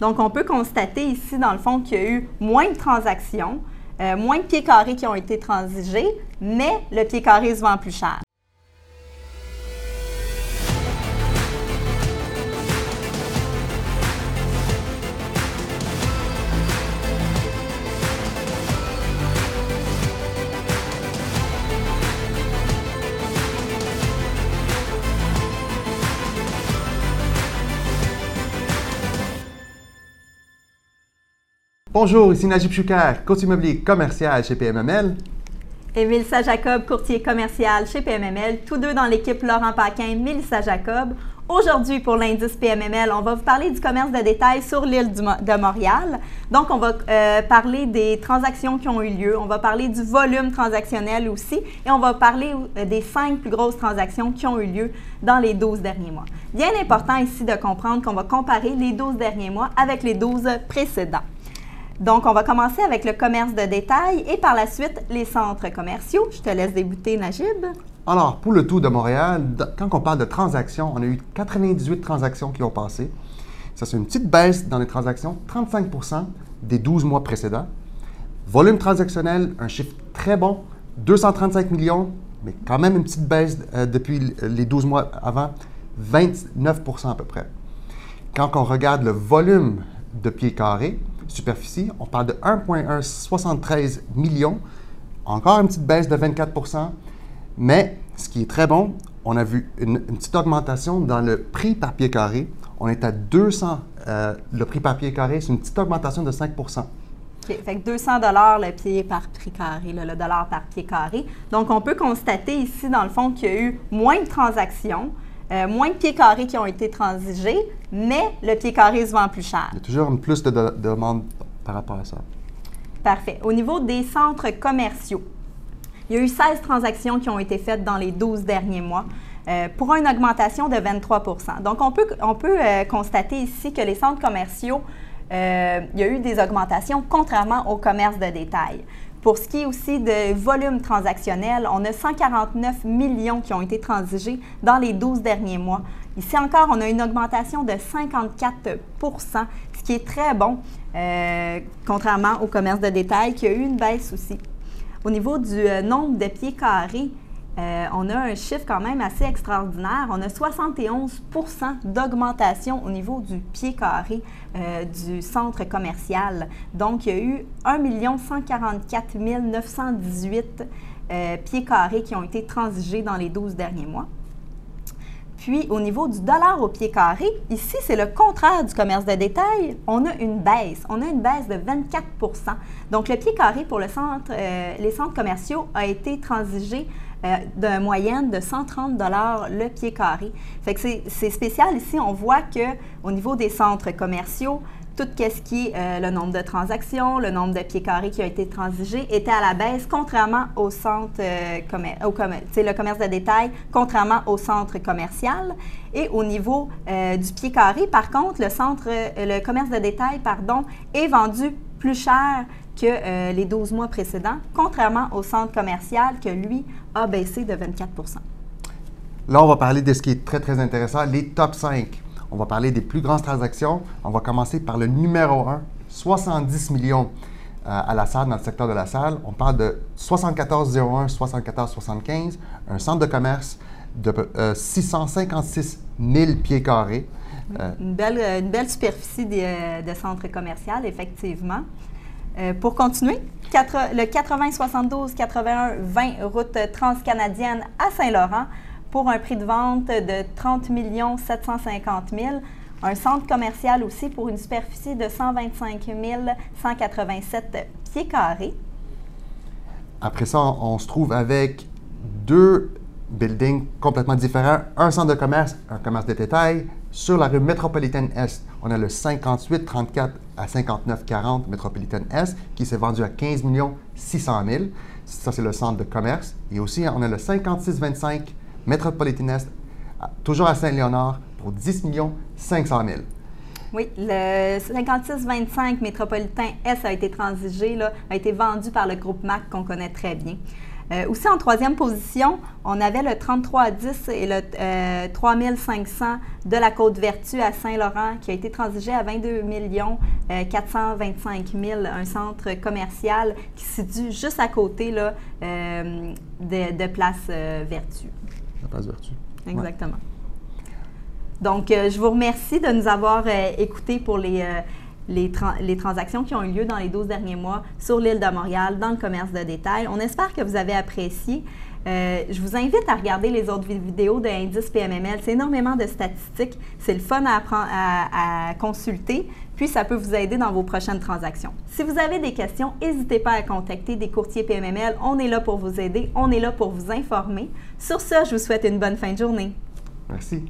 Donc, on peut constater ici, dans le fond, qu'il y a eu moins de transactions, euh, moins de pieds carrés qui ont été transigés, mais le pied carré se vend plus cher. Bonjour, ici Najib Choukar, courtier immobilier commercial chez PMML. Et Mélissa Jacob, courtier commercial chez PMML, tous deux dans l'équipe Laurent Paquin, Mélissa Jacob. Aujourd'hui, pour l'indice PMML, on va vous parler du commerce de détail sur l'île de Montréal. Donc, on va euh, parler des transactions qui ont eu lieu, on va parler du volume transactionnel aussi, et on va parler euh, des cinq plus grosses transactions qui ont eu lieu dans les 12 derniers mois. Bien important ici de comprendre qu'on va comparer les 12 derniers mois avec les 12 précédents. Donc, on va commencer avec le commerce de détail et par la suite les centres commerciaux. Je te laisse débuter, Najib. Alors, pour le tout de Montréal, quand on parle de transactions, on a eu 98 transactions qui ont passé. Ça, c'est une petite baisse dans les transactions, 35% des 12 mois précédents. Volume transactionnel, un chiffre très bon, 235 millions, mais quand même une petite baisse euh, depuis les 12 mois avant, 29% à peu près. Quand on regarde le volume de pieds carrés, on parle de 1,173 millions, encore une petite baisse de 24% mais ce qui est très bon, on a vu une, petite augmentation dans le prix par pied carré. On est à 200, euh, le prix par pied carré, c'est une petite augmentation de 5% OK, fait que 200 dollars le pied par pied carré, le dollar par pied carré. Donc, on peut constater ici, dans le fond, qu'il y a eu moins de transactions, euh, moins de pieds carrés qui ont été transigés, mais le pied carré se vend plus cher. Il y a toujours plus de, de demandes par rapport à ça. Parfait. Au niveau des centres commerciaux, il y a eu 16 transactions qui ont été faites dans les 12 derniers mois. Euh, pour une augmentation de 23% Donc, on peut, on peut euh, constater ici que les centres commerciaux, il y a eu des augmentations contrairement au commerce de détail. Pour ce qui est aussi de volume transactionnel, on a 149 millions qui ont été transigés dans les 12 derniers mois. Ici encore, on a une augmentation de 54% ce qui est très bon, euh, contrairement au commerce de détail qui a eu une baisse aussi. Au niveau du euh, nombre de pieds carrés, euh, on a un chiffre quand même assez extraordinaire. On a 71% d'augmentation au niveau du pied carré euh, du centre commercial. Donc, il y a eu 1 144 918 pieds carrés qui ont été transigés dans les 12 derniers mois. Puis, au niveau du dollar au pied carré, ici, c'est le contraire du commerce de détail. On a une baisse. On a une baisse de 24% Donc, le pied carré pour euh, les centres commerciaux a été transigé euh, d'une moyenne de 130 le pied carré. Fait que c'est spécial ici. On voit qu'au niveau des centres commerciaux, tout ce qui est euh, le nombre de transactions, le nombre de pieds carrés qui a été transigé était à la baisse, contrairement au centre euh, le commerce de détail, contrairement au centre commercial. Et au niveau euh, du pied carré, par contre, le centre, le commerce de détail, pardon, est vendu plus cher que les 12 mois précédents, contrairement au centre commercial que lui a baissé de 24% Là, on va parler de ce qui est très, très intéressant, les top 5. On va parler des plus grandes transactions. On va commencer par le numéro 1, 70 millions euh, à la salle, dans le secteur de la salle. On parle de 7401, 7475, un centre de commerce de 656 000 euh, pieds carrés. Euh, une, belle, une, belle, superficie de, de centre commercial, effectivement. pour continuer, le 80 72 81 20 route transcanadienne à Saint-Laurent pour un prix de vente de 30 750 000 un centre commercial aussi pour une superficie de 125 187 pieds carrés. Après ça, on se trouve avec deux buildings complètement différents. Un centre de commerce, un commerce de détail. Sur la rue métropolitaine Est, on a le 5834 à 5940 métropolitaine Est qui s'est vendu à 15 600 000. Ça, c'est le centre de commerce. Et aussi, on a le 5625 métropolitaine Est, toujours à Saint-Léonard, pour 10 500 000. Oui, le 5625 métropolitain S a été transigé, là, a été vendu par le groupe MAC qu'on connaît très bien. Euh, aussi en troisième position, on avait le 33 à 10 et le 3500 de la Côte-Vertu à Saint-Laurent qui a été transigé à 22 425 000, un centre commercial qui se situe juste à côté là, de, Place Vertu. Place Vertu. Exactement. Donc, je vous remercie de nous avoir écoutés pour les les, transactions qui ont eu lieu dans les 12 derniers mois sur l'île de Montréal dans le commerce de détail. On espère que vous avez apprécié. Euh, je vous invite à regarder les autres vidéos de Indice PMML. C'est énormément de statistiques. C'est le fun à, à, consulter. Puis, ça peut vous aider dans vos prochaines transactions. Si vous avez des questions, n'hésitez pas à contacter des courtiers PMML. On est là pour vous aider. On est là pour vous informer. Sur ce, je vous souhaite une bonne fin de journée. Merci.